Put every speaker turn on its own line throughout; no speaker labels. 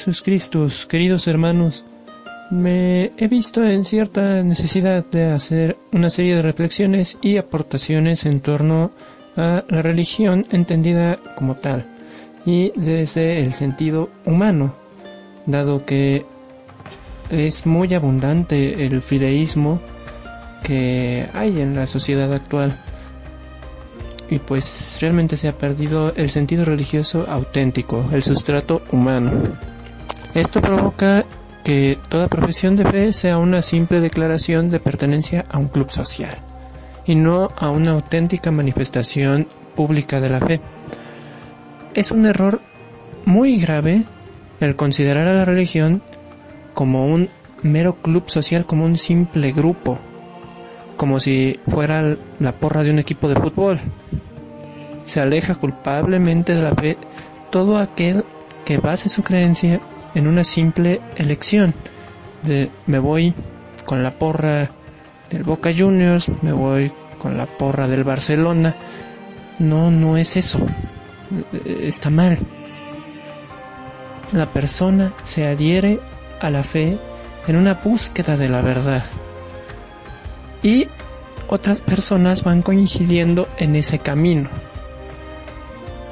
Jesus Christus, queridos hermanos. Me he visto en cierta necesidad de hacer una serie de reflexiones y aportaciones en torno a la religión entendida como tal y desde el sentido humano, dado que es muy abundante el fideísmo que hay en la sociedad actual y pues realmente se ha perdido el sentido religioso auténtico, el sustrato humano. Esto provoca que toda profesión de fe sea una simple declaración de pertenencia a un club social y no a una auténtica manifestación pública de la fe. Es un error muy grave el considerar a la religión como un mero club social, como un simple grupo, como si fuera la porra de un equipo de fútbol. Se aleja culpablemente de la fe todo aquel que base su creencia en una simple elección de me voy con la porra del Boca Juniors, me voy con la porra del Barcelona. No, no es eso. Está mal. La persona se adhiere a la fe en una búsqueda de la verdad y otras personas van coincidiendo en ese camino.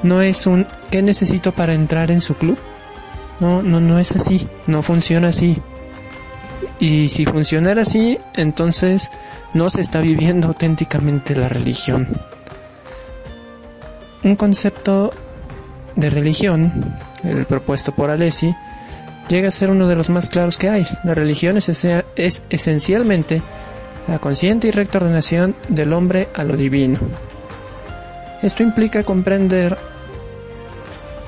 No es un ¿qué necesito para entrar en su club? No, no, no es así, no funciona así. Y si funcionara así, entonces no se está viviendo auténticamente la religión. Un concepto de religión, el propuesto por Alessi, llega a ser uno de los más claros que hay. La religión es, es esencialmente la consciente y recta ordenación del hombre a lo divino. Esto implica comprender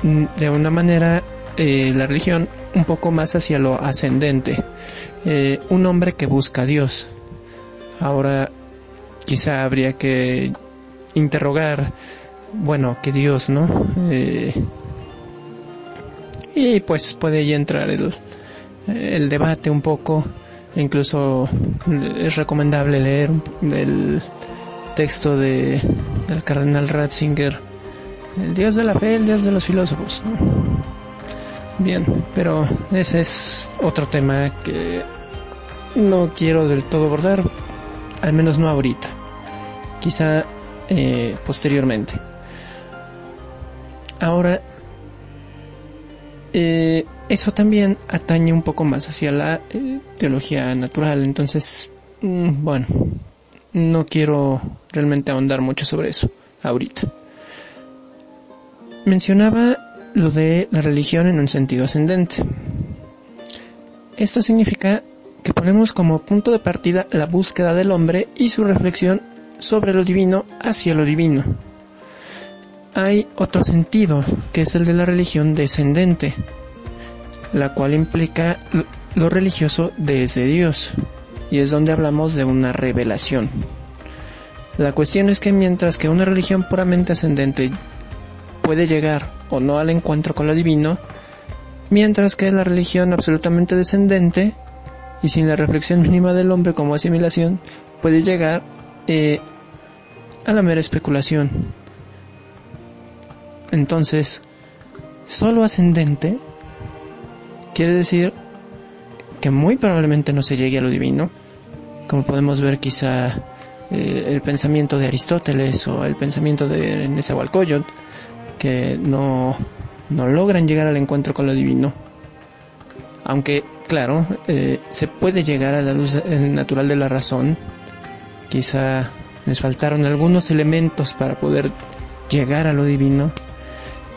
de una manera eh, la religión un poco más hacia lo ascendente. Eh, un hombre que busca a Dios. Ahora quizá habría que interrogar, bueno, que Dios, ¿no? Eh, y pues puede ya entrar el, el debate un poco Incluso es recomendable leer el texto de, del cardenal Ratzinger, el dios de la fe, el dios de los filósofos. Bien, pero ese es otro tema que no quiero del todo abordar, al menos no ahorita, quizá eh, posteriormente. Ahora, eh, eso también atañe un poco más hacia la eh, teología natural. Entonces, mm, bueno, no quiero realmente ahondar mucho sobre eso ahorita. Mencionaba lo de la religión en un sentido ascendente. Esto significa que ponemos como punto de partida la búsqueda del hombre y su reflexión sobre lo divino hacia lo divino. Hay otro sentido, que es el de la religión descendente, la cual implica lo religioso desde Dios, y es donde hablamos de una revelación. La cuestión es que mientras que una religión puramente ascendente puede llegar o no al encuentro con lo divino, mientras que la religión absolutamente descendente y sin la reflexión mínima del hombre como asimilación puede llegar eh, a la mera especulación. Entonces, solo ascendente Quiere decir que muy probablemente no se llegue a lo divino, como podemos ver quizá eh, el pensamiento de Aristóteles o el pensamiento de Nezahualcóyotl, que no, no logran llegar al encuentro con lo divino. Aunque, claro, eh, se puede llegar a la luz natural de la razón, quizá les faltaron algunos elementos para poder llegar a lo divino,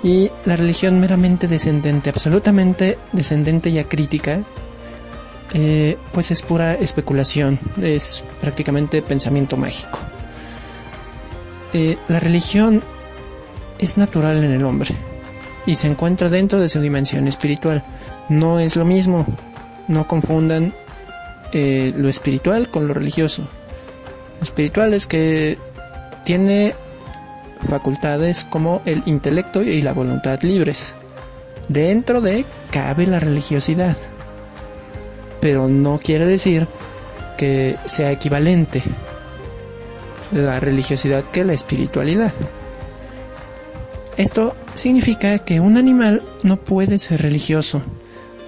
y la religión meramente descendente, absolutamente descendente y acrítica, eh, pues es pura especulación, es prácticamente pensamiento mágico. Eh, la religión es natural en el hombre y se encuentra dentro de su dimensión espiritual. No es lo mismo, no confundan eh, lo espiritual con lo religioso. Lo espiritual es que tiene facultades como el intelecto y la voluntad libres. Dentro de cabe la religiosidad, pero no quiere decir que sea equivalente la religiosidad que la espiritualidad. Esto significa que un animal no puede ser religioso,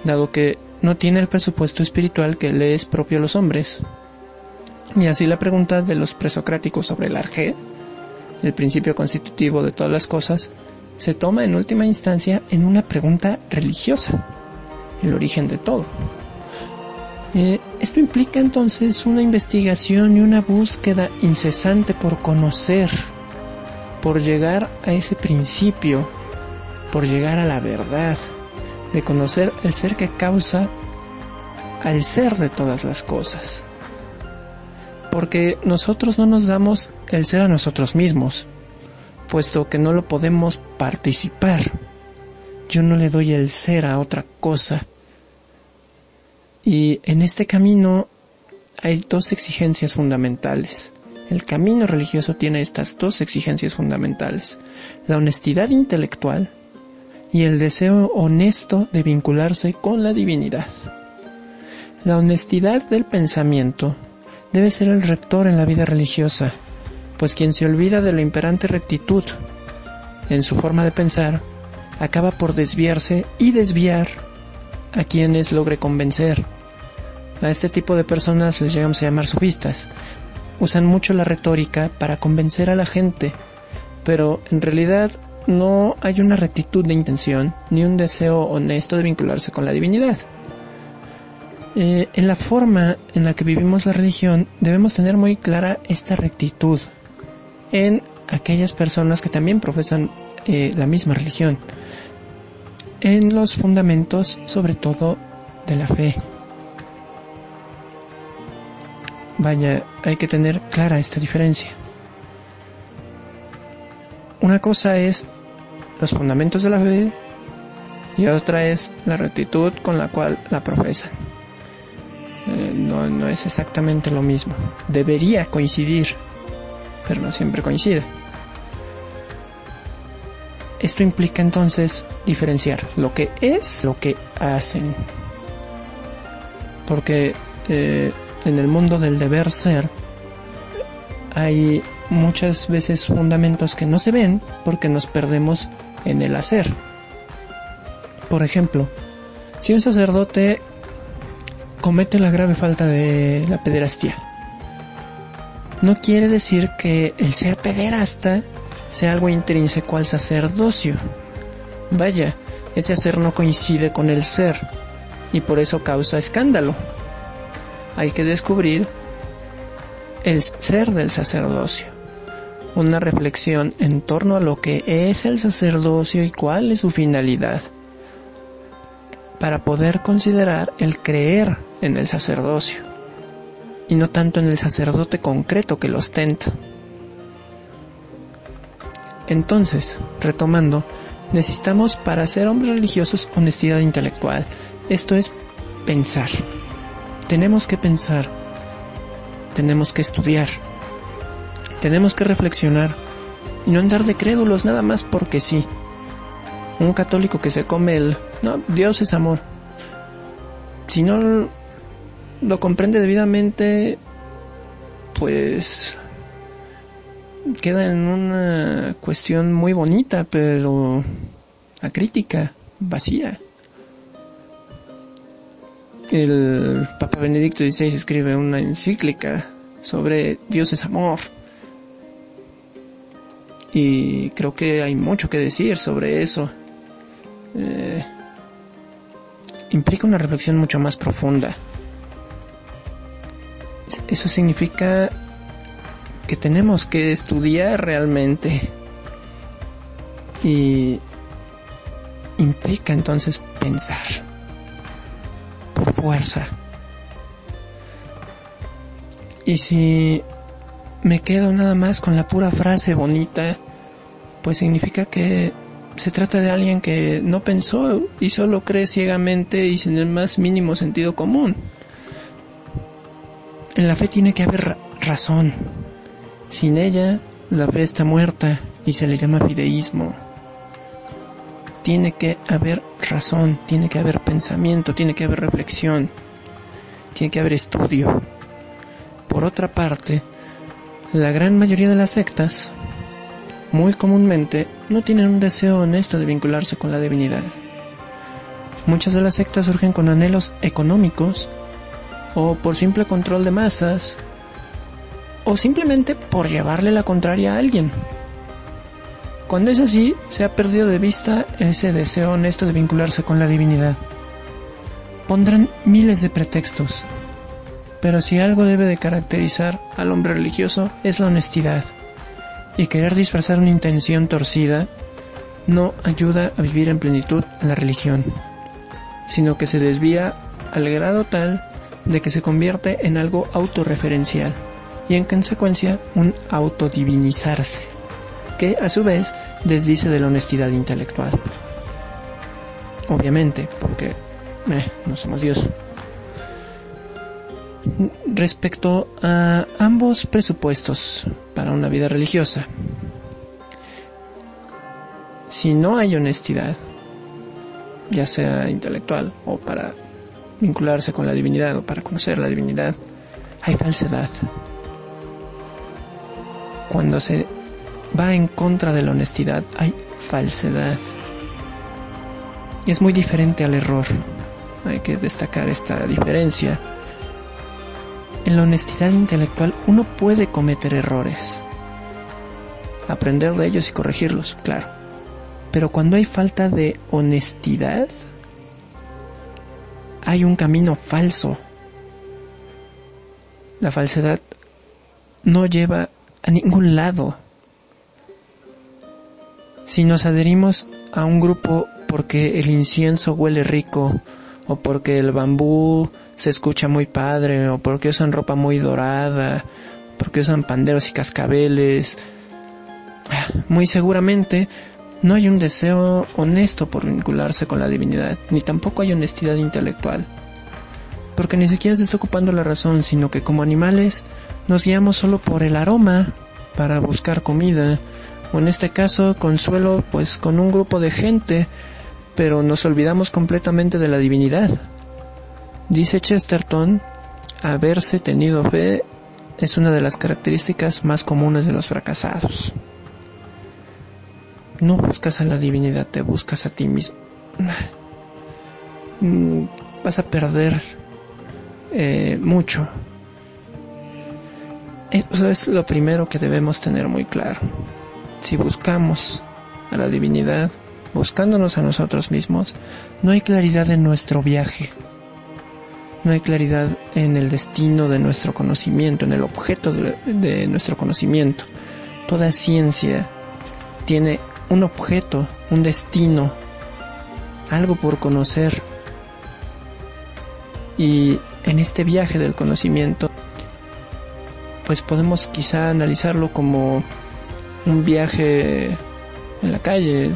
dado que no tiene el presupuesto espiritual que le es propio a los hombres. Y así la pregunta de los presocráticos sobre el arjé, el principio constitutivo de todas las cosas, se toma en última instancia en una pregunta religiosa, el origen de todo. Eh, esto implica entonces una investigación y una búsqueda incesante por conocer, por llegar a ese principio, por llegar a la verdad, de conocer el ser que causa al ser de todas las cosas. Porque nosotros no nos damos el ser a nosotros mismos, puesto que no lo podemos participar. Yo no le doy el ser a otra cosa. Y en este camino hay dos exigencias fundamentales. El camino religioso tiene estas dos exigencias fundamentales. La honestidad intelectual y el deseo honesto de vincularse con la divinidad. La honestidad del pensamiento debe ser el rector en la vida religiosa pues quien se olvida de la imperante rectitud en su forma de pensar, acaba por desviarse y desviar a quienes logre convencer. A este tipo de personas les llegamos a llamar sofistas. Usan mucho la retórica para convencer a la gente, pero en realidad no hay una rectitud de intención ni un deseo honesto de vincularse con la divinidad. Eh, en la forma en la que vivimos la religión debemos tener muy clara esta rectitud, en aquellas personas que también profesan eh, la misma religión, en los fundamentos sobre todo de la fe. Vaya, hay que tener clara esta diferencia. Una cosa es los fundamentos de la fe y otra es la rectitud con la cual la profesan. Eh, no, no es exactamente lo mismo. Debería coincidir pero no siempre coincide. Esto implica entonces diferenciar lo que es lo que hacen. Porque eh, en el mundo del deber ser hay muchas veces fundamentos que no se ven porque nos perdemos en el hacer. Por ejemplo, si un sacerdote comete la grave falta de la pederastía, no quiere decir que el ser pederasta sea algo intrínseco al sacerdocio. Vaya, ese hacer no coincide con el ser y por eso causa escándalo. Hay que descubrir el ser del sacerdocio. Una reflexión en torno a lo que es el sacerdocio y cuál es su finalidad. Para poder considerar el creer en el sacerdocio y no tanto en el sacerdote concreto que lo ostenta. Entonces, retomando, necesitamos para ser hombres religiosos honestidad intelectual. Esto es pensar. Tenemos que pensar. Tenemos que estudiar. Tenemos que reflexionar y no andar de crédulos nada más porque sí. Un católico que se come el, no, Dios es amor. Si no lo comprende debidamente, pues queda en una cuestión muy bonita, pero crítica vacía. El Papa Benedicto XVI escribe una encíclica sobre Dios es amor. Y creo que hay mucho que decir sobre eso. Eh, implica una reflexión mucho más profunda. Eso significa que tenemos que estudiar realmente. Y implica entonces pensar por fuerza. Y si me quedo nada más con la pura frase bonita, pues significa que se trata de alguien que no pensó y solo cree ciegamente y sin el más mínimo sentido común. En la fe tiene que haber razón. Sin ella, la fe está muerta y se le llama fideísmo. Tiene que haber razón, tiene que haber pensamiento, tiene que haber reflexión, tiene que haber estudio. Por otra parte, la gran mayoría de las sectas muy comúnmente no tienen un deseo honesto de vincularse con la divinidad. Muchas de las sectas surgen con anhelos económicos o por simple control de masas o simplemente por llevarle la contraria a alguien. Cuando es así, se ha perdido de vista ese deseo honesto de vincularse con la divinidad. Pondrán miles de pretextos, pero si algo debe de caracterizar al hombre religioso es la honestidad. Y querer disfrazar una intención torcida no ayuda a vivir en plenitud la religión, sino que se desvía al grado tal de que se convierte en algo autorreferencial y en consecuencia un autodivinizarse, que a su vez desdice de la honestidad intelectual. Obviamente, porque eh, no somos Dios. Respecto a ambos presupuestos para una vida religiosa, si no hay honestidad, ya sea intelectual o para vincularse con la divinidad o para conocer la divinidad, hay falsedad. Cuando se va en contra de la honestidad, hay falsedad. Y es muy diferente al error. Hay que destacar esta diferencia. En la honestidad intelectual uno puede cometer errores, aprender de ellos y corregirlos, claro. Pero cuando hay falta de honestidad, hay un camino falso. La falsedad no lleva a ningún lado. Si nos adherimos a un grupo porque el incienso huele rico, o porque el bambú se escucha muy padre, o porque usan ropa muy dorada, porque usan panderos y cascabeles, muy seguramente no hay un deseo honesto por vincularse con la divinidad, ni tampoco hay honestidad intelectual. Porque ni siquiera se está ocupando la razón, sino que como animales nos guiamos solo por el aroma para buscar comida, o en este caso consuelo pues con un grupo de gente, pero nos olvidamos completamente de la divinidad. Dice Chesterton, haberse tenido fe es una de las características más comunes de los fracasados no buscas a la divinidad, te buscas a ti mismo. Mm, vas a perder eh, mucho. Eso es lo primero que debemos tener muy claro. Si buscamos a la divinidad, buscándonos a nosotros mismos, no hay claridad en nuestro viaje. No hay claridad en el destino de nuestro conocimiento, en el objeto de nuestro conocimiento. Toda ciencia tiene un objeto, un destino, algo por conocer. Y en este viaje del conocimiento, pues podemos quizá analizarlo como un viaje en la calle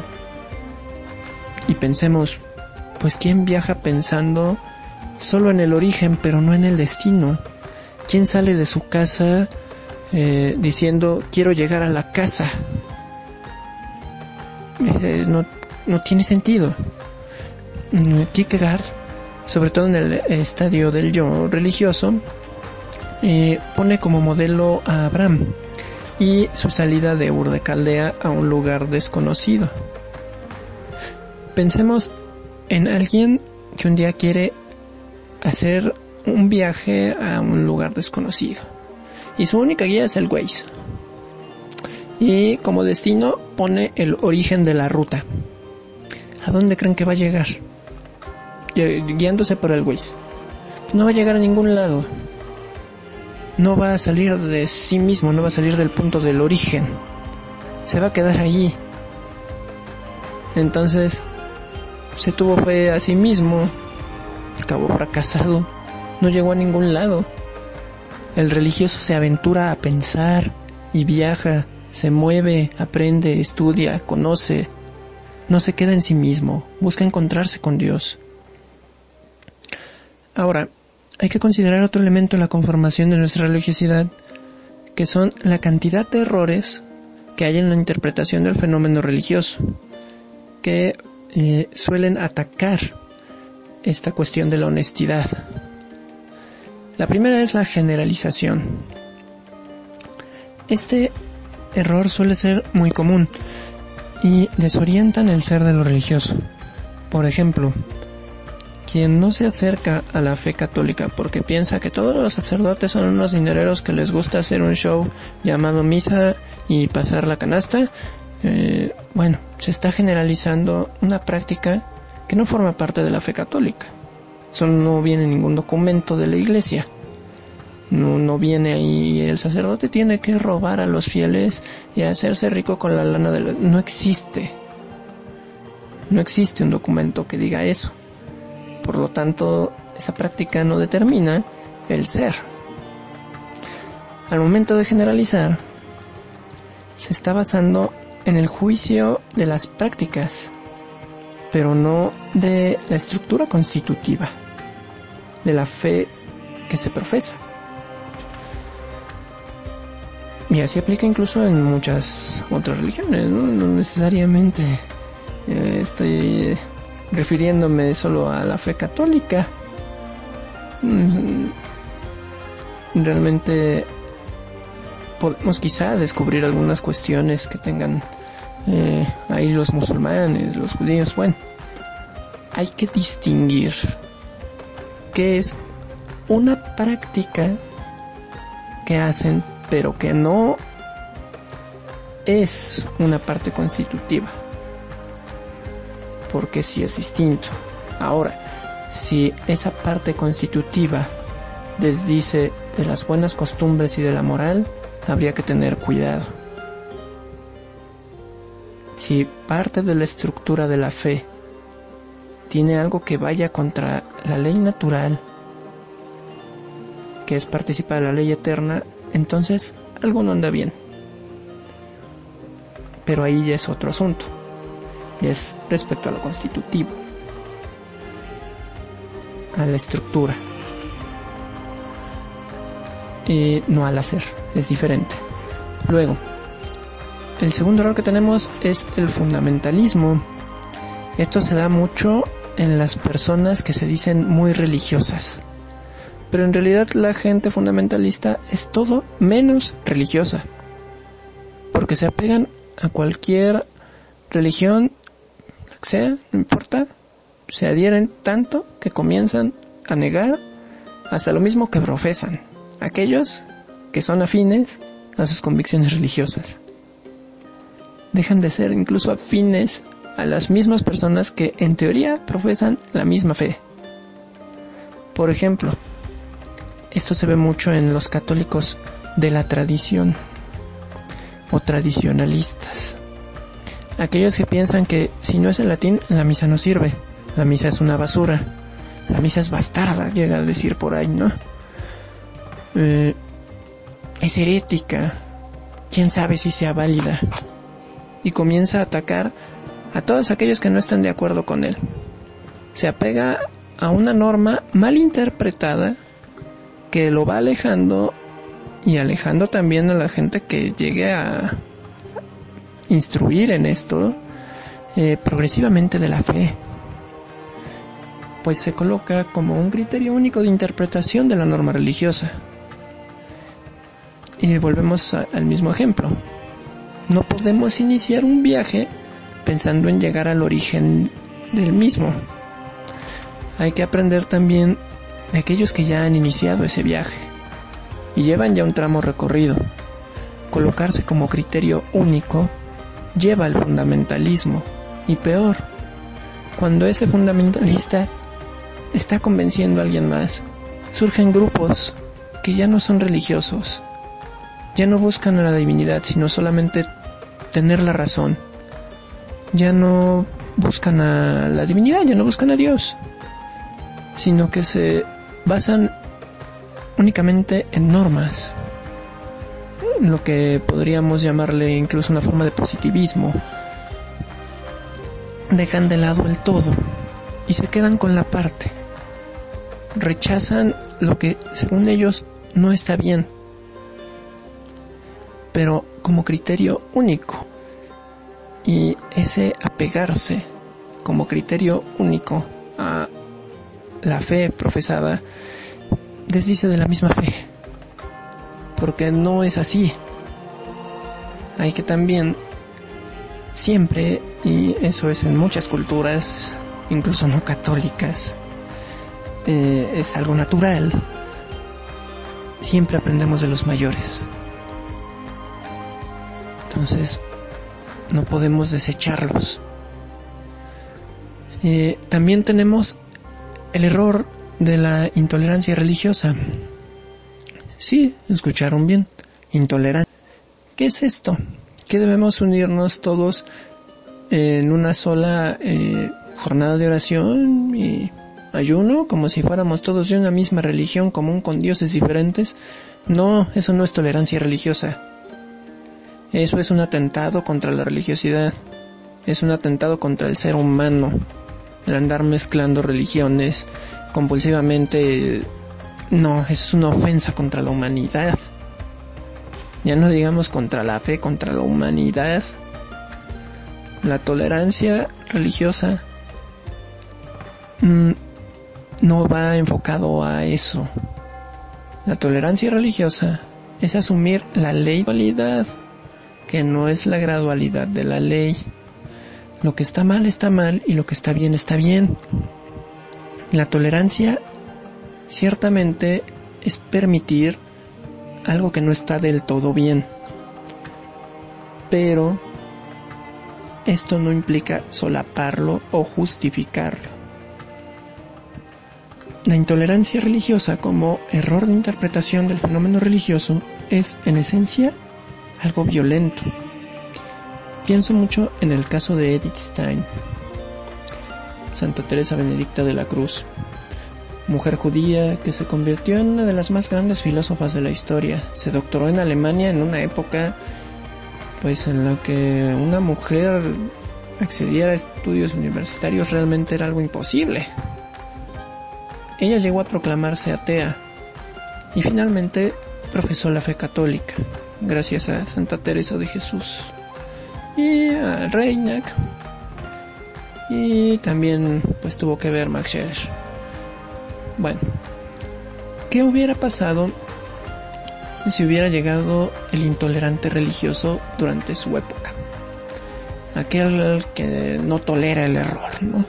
y pensemos, pues ¿quién viaja pensando solo en el origen pero no en el destino? ¿Quién sale de su casa eh, diciendo quiero llegar a la casa? No, no tiene sentido. Kierkegaard, sobre todo en el estadio del yo religioso, eh, pone como modelo a Abraham y su salida de Ur de Caldea a un lugar desconocido. Pensemos en alguien que un día quiere hacer un viaje a un lugar desconocido y su única guía es el Waze y como destino pone el origen de la ruta. ¿A dónde creen que va a llegar? Guiándose por el Waze. No va a llegar a ningún lado. No va a salir de sí mismo, no va a salir del punto del origen. Se va a quedar allí. Entonces, se tuvo fe a sí mismo, acabó fracasado, no llegó a ningún lado. El religioso se aventura a pensar y viaja se mueve, aprende, estudia, conoce, no se queda en sí mismo, busca encontrarse con Dios. Ahora, hay que considerar otro elemento en la conformación de nuestra religiosidad, que son la cantidad de errores que hay en la interpretación del fenómeno religioso, que eh, suelen atacar esta cuestión de la honestidad. La primera es la generalización. Este error suele ser muy común y desorientan el ser de lo religioso. Por ejemplo, quien no se acerca a la fe católica porque piensa que todos los sacerdotes son unos dinereros que les gusta hacer un show llamado misa y pasar la canasta, eh, bueno, se está generalizando una práctica que no forma parte de la fe católica. Eso no viene en ningún documento de la iglesia. No, no viene ahí el sacerdote tiene que robar a los fieles y hacerse rico con la lana de No existe. No existe un documento que diga eso. Por lo tanto, esa práctica no determina el ser. Al momento de generalizar, se está basando en el juicio de las prácticas, pero no de la estructura constitutiva, de la fe que se profesa. Y así aplica incluso en muchas otras religiones, no, necesariamente eh, estoy refiriéndome solo a la fe católica. Mm, realmente podemos quizá descubrir algunas cuestiones que tengan eh, ahí los musulmanes, los judíos. Bueno, hay que distinguir qué es una práctica que hacen pero que no es una parte constitutiva. Porque si es distinto. Ahora, si esa parte constitutiva desdice de las buenas costumbres y de la moral, habría que tener cuidado. Si parte de la estructura de la fe tiene algo que vaya contra la ley natural, que es participar de la ley eterna, entonces algo no anda bien. Pero ahí ya es otro asunto. Es respecto a lo constitutivo. A la estructura. Y no al hacer. Es diferente. Luego, el segundo error que tenemos es el fundamentalismo. Esto se da mucho en las personas que se dicen muy religiosas pero en realidad la gente fundamentalista es todo menos religiosa, porque se apegan a cualquier religión, sea, no importa, se adhieren tanto que comienzan a negar hasta lo mismo que profesan, aquellos que son afines a sus convicciones religiosas. Dejan de ser incluso afines a las mismas personas que en teoría profesan la misma fe. Por ejemplo, esto se ve mucho en los católicos de la tradición o tradicionalistas. Aquellos que piensan que si no es en latín, la misa no sirve. La misa es una basura. La misa es bastarda, llega a decir por ahí, ¿no? Eh, es herética. Quién sabe si sea válida. Y comienza a atacar a todos aquellos que no están de acuerdo con él. Se apega a una norma mal interpretada que lo va alejando y alejando también a la gente que llegue a instruir en esto eh, progresivamente de la fe. Pues se coloca como un criterio único de interpretación de la norma religiosa. Y volvemos al mismo ejemplo. No podemos iniciar un viaje pensando en llegar al origen del mismo. Hay que aprender también de aquellos que ya han iniciado ese viaje y llevan ya un tramo recorrido. Colocarse como criterio único lleva al fundamentalismo. Y peor, cuando ese fundamentalista está convenciendo a alguien más, surgen grupos que ya no son religiosos, ya no buscan a la divinidad, sino solamente tener la razón, ya no buscan a la divinidad, ya no buscan a Dios, sino que se basan únicamente en normas, lo que podríamos llamarle incluso una forma de positivismo. Dejan de lado el todo y se quedan con la parte. Rechazan lo que según ellos no está bien, pero como criterio único. Y ese apegarse como criterio único a la fe profesada desdice de la misma fe. Porque no es así. hay que también siempre, y eso es en muchas culturas, incluso no católicas, eh, es algo natural, siempre aprendemos de los mayores. Entonces, no podemos desecharlos. Eh, también tenemos el error de la intolerancia religiosa. Sí, escucharon bien. Intolerancia. ¿Qué es esto? Que debemos unirnos todos en una sola eh, jornada de oración y ayuno, como si fuéramos todos de una misma religión común con dioses diferentes. No, eso no es tolerancia religiosa. Eso es un atentado contra la religiosidad. Es un atentado contra el ser humano. El andar mezclando religiones compulsivamente. No, eso es una ofensa contra la humanidad. Ya no digamos contra la fe, contra la humanidad. La tolerancia religiosa mm, no va enfocado a eso. La tolerancia religiosa es asumir la ley validad que no es la gradualidad de la ley. Lo que está mal está mal y lo que está bien está bien. La tolerancia ciertamente es permitir algo que no está del todo bien. Pero esto no implica solaparlo o justificarlo. La intolerancia religiosa como error de interpretación del fenómeno religioso es, en esencia, algo violento. Pienso mucho en el caso de Edith Stein, Santa Teresa Benedicta de la Cruz, mujer judía que se convirtió en una de las más grandes filósofas de la historia. Se doctoró en Alemania en una época pues en la que una mujer accediera a estudios universitarios realmente era algo imposible. Ella llegó a proclamarse atea y finalmente profesó la fe católica gracias a Santa Teresa de Jesús y a Reinac y también pues tuvo que ver Max Scheler. Bueno, ¿qué hubiera pasado si hubiera llegado el intolerante religioso durante su época? Aquel que no tolera el error, ¿no?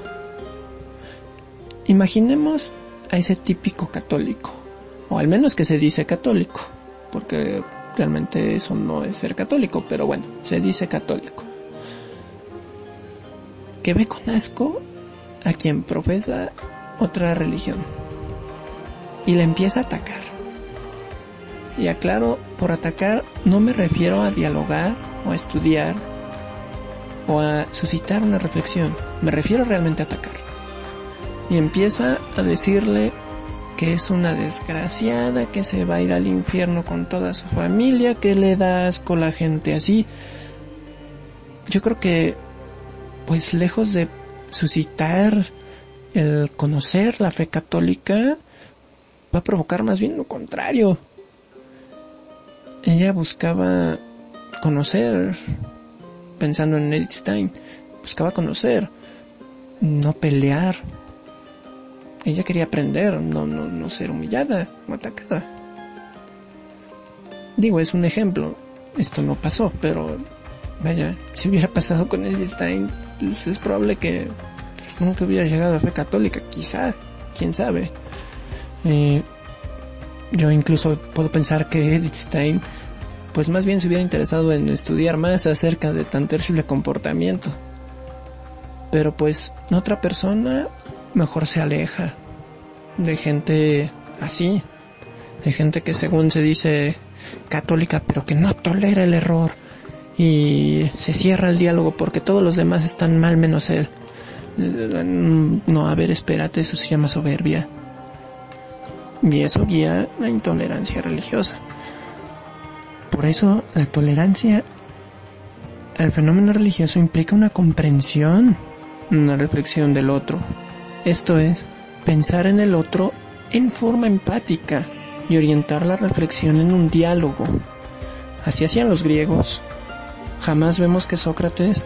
Imaginemos a ese típico católico, o al menos que se dice católico, porque Realmente eso no es ser católico, pero bueno, se dice católico. Que ve con asco a quien profesa otra religión y le empieza a atacar. Y aclaro, por atacar no me refiero a dialogar o a estudiar o a suscitar una reflexión, me refiero realmente a atacar. Y empieza a decirle que es una desgraciada, que se va a ir al infierno con toda su familia, que le da asco la gente así. Yo creo que, pues lejos de suscitar el conocer la fe católica, va a provocar más bien lo contrario. Ella buscaba conocer, pensando en Edith Stein, buscaba conocer, no pelear, ella quería aprender, no, no, no ser humillada o atacada. Digo, es un ejemplo. Esto no pasó, pero vaya, si hubiera pasado con Stein, pues es probable que nunca hubiera llegado a fe católica, quizá, quién sabe. Eh, yo incluso puedo pensar que Edith Stein, pues más bien se hubiera interesado en estudiar más acerca de tan terrible comportamiento. Pero pues otra persona mejor se aleja de gente así, de gente que según se dice católica pero que no tolera el error y se cierra el diálogo porque todos los demás están mal menos él. No, a ver, espérate, eso se llama soberbia. Y eso guía la intolerancia religiosa. Por eso la tolerancia al fenómeno religioso implica una comprensión, una reflexión del otro, esto es, pensar en el otro en forma empática y orientar la reflexión en un diálogo. Así hacían los griegos. Jamás vemos que Sócrates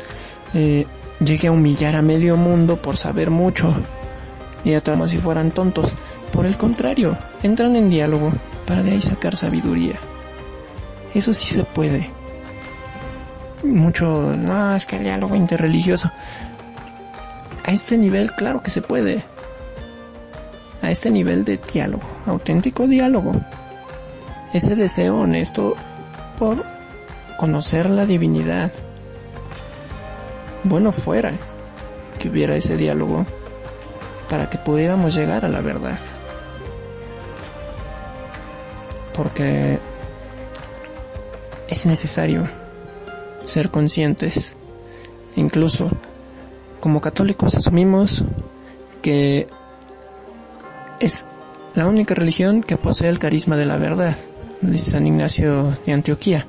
eh, llegue a humillar a medio mundo por saber mucho y a como si fueran tontos. Por el contrario, entran en diálogo para de ahí sacar sabiduría. Eso sí se puede. mucho, no, es que el diálogo interreligioso. A este nivel, claro que se puede. A este nivel de diálogo, auténtico diálogo. Ese deseo honesto por conocer la divinidad. Bueno fuera que hubiera ese diálogo para que pudiéramos llegar a la verdad. Porque es necesario ser conscientes. Incluso como católicos asumimos que es la única religión que posee el carisma de la verdad, dice San Ignacio de Antioquía.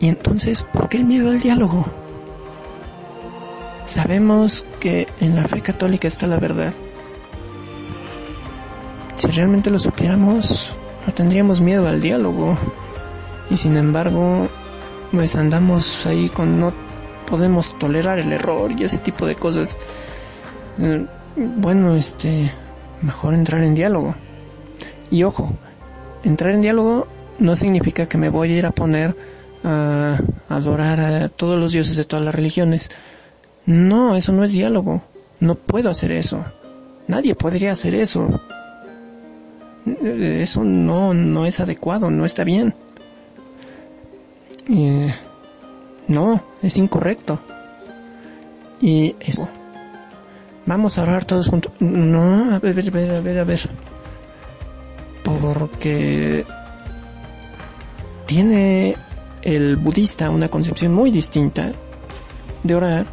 Y entonces, ¿por qué el miedo al diálogo? Sabemos que en la fe católica está la verdad. Si realmente lo supiéramos, no tendríamos miedo al diálogo. Y sin embargo, pues andamos ahí con no podemos tolerar el error y ese tipo de cosas. Eh, bueno, este, mejor entrar en diálogo. Y ojo, entrar en diálogo no significa que me voy a ir a poner a adorar a todos los dioses de todas las religiones. No, eso no es diálogo. No puedo hacer eso. Nadie podría hacer eso. Eso no, no es adecuado, no está bien. no, es incorrecto. Y eso. Vamos a orar todos juntos. No, a ver, a ver, a ver. Porque tiene el budista una concepción muy distinta de orar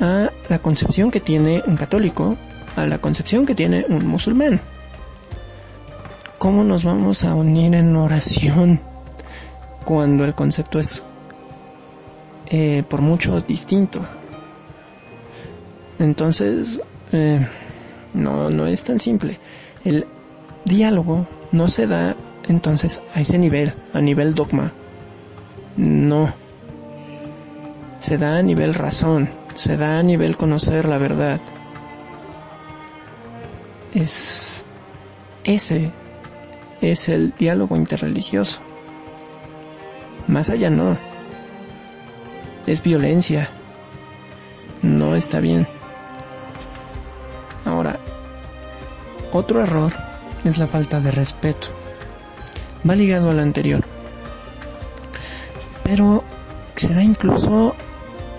a la concepción que tiene un católico, a la concepción que tiene un musulmán. ¿Cómo nos vamos a unir en oración cuando el concepto es eh, por mucho distinto? Entonces, eh, no, no es tan simple. El diálogo no se da entonces a ese nivel, a nivel dogma. No. Se da a nivel razón, se da a nivel conocer la verdad. Es ese es el diálogo interreligioso. Más allá no. Es violencia. No está bien. Ahora, otro error es la falta de respeto. Va ligado al anterior. Pero se da incluso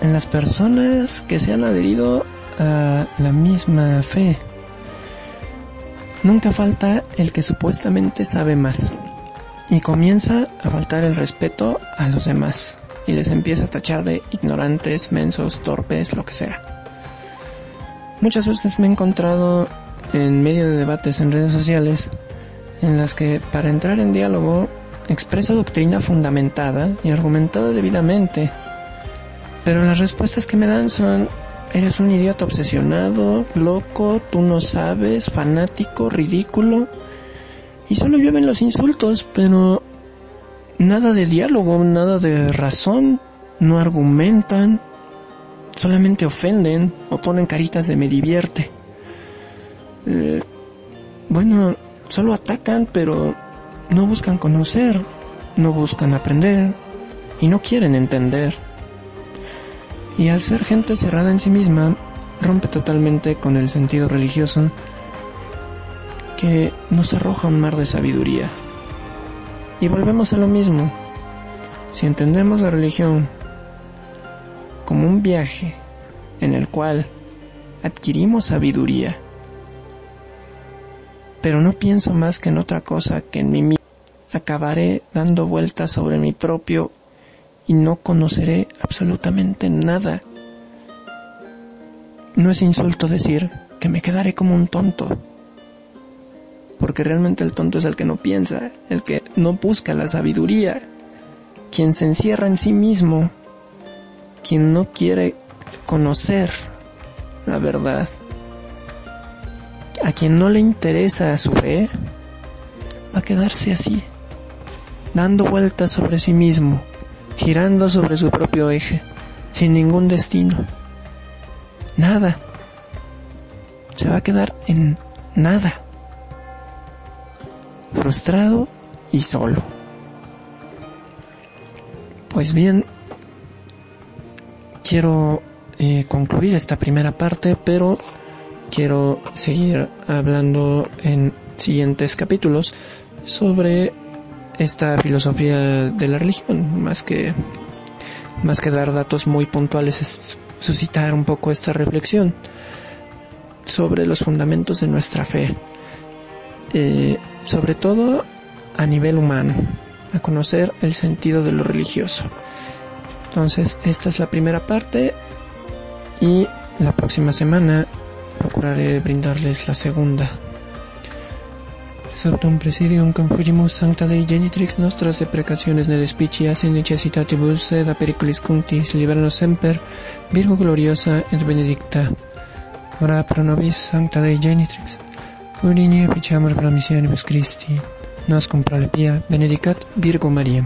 en las personas que se han adherido a la misma fe. Nunca falta el que supuestamente sabe más y comienza a faltar el respeto a los demás y les empieza a tachar de ignorantes, mensos, torpes, lo que sea. Muchas veces me he encontrado en medio de debates en redes sociales en las que para entrar en diálogo expresa doctrina fundamentada y argumentada debidamente pero las respuestas que me dan son, eres un idiota obsesionado, loco, tú no sabes, fanático, ridículo. Y solo llueven los insultos, pero nada de diálogo, nada de razón, no argumentan, solamente ofenden o ponen caritas de me divierte. Eh, bueno, solo atacan, pero no buscan conocer, no buscan aprender y no quieren entender y al ser gente cerrada en sí misma, rompe totalmente con el sentido religioso que nos arroja un mar de sabiduría. Y volvemos a lo mismo. Si entendemos la religión como un viaje en el cual adquirimos sabiduría, pero no pienso más que en otra cosa que en mí mismo, acabaré dando vueltas sobre mi propio y no conoceré absolutamente nada. No es insulto decir que me quedaré como un tonto, porque realmente el tonto es el que no piensa, el que no busca la sabiduría, quien se encierra en sí mismo, quien no quiere conocer la verdad, a quien no le interesa su fe, va a quedarse así, dando vueltas sobre sí mismo, girando sobre su propio eje, sin ningún destino. Nada. Se va a quedar en nada. Frustrado y solo. Pues bien, quiero eh, concluir esta primera parte, pero quiero seguir hablando en siguientes capítulos sobre esta filosofía de la religión, más que más que dar datos muy puntuales es suscitar un poco esta reflexión sobre los fundamentos de nuestra fe, eh, sobre todo a nivel humano, a conocer el sentido de lo religioso. Entonces, esta es la primera parte y la próxima semana procuraré brindarles la segunda. Sanctum presidium confugimus sancta Dei genitrix nostras deprecaciones nel spicias in necessitatibus sed a periculis libernos semper Virgo gloriosa et benedicta. Ora pro nobis sancta Dei genitrix, Urinie epiciamur pro missianibus Christi, nos compra pia benedicat Virgo Maria.